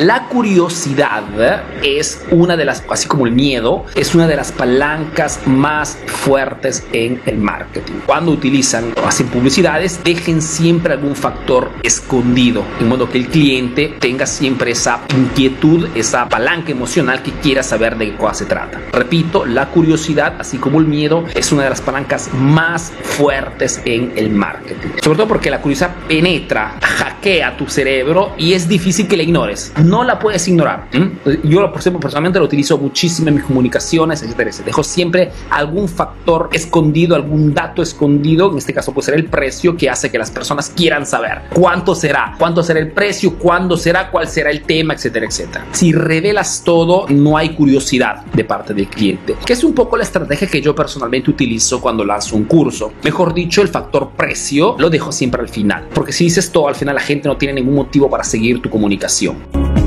La curiosidad es una de las, así como el miedo, es una de las palancas más fuertes en el marketing. Cuando utilizan o hacen publicidades, dejen siempre algún factor escondido, en modo que el cliente tenga siempre esa inquietud, esa palanca emocional que quiera saber de qué se trata. Repito, la curiosidad, así como el miedo, es una de las palancas más fuertes en el marketing. Sobre todo porque la curiosidad penetra, hackea tu cerebro y es difícil que la ignores no la puedes ignorar. Yo, por ejemplo, personalmente lo utilizo muchísimo en mis comunicaciones, etcétera, Dejo siempre algún factor escondido, algún dato escondido, en este caso puede ser el precio, que hace que las personas quieran saber cuánto será, cuánto será el precio, cuándo será, cuál será el tema, etcétera, etcétera. Si revelas todo, no hay curiosidad de parte del cliente, que es un poco la estrategia que yo personalmente utilizo cuando lanzo un curso. Mejor dicho, el factor precio lo dejo siempre al final, porque si dices todo, al final la gente no tiene ningún motivo para seguir tu comunicación.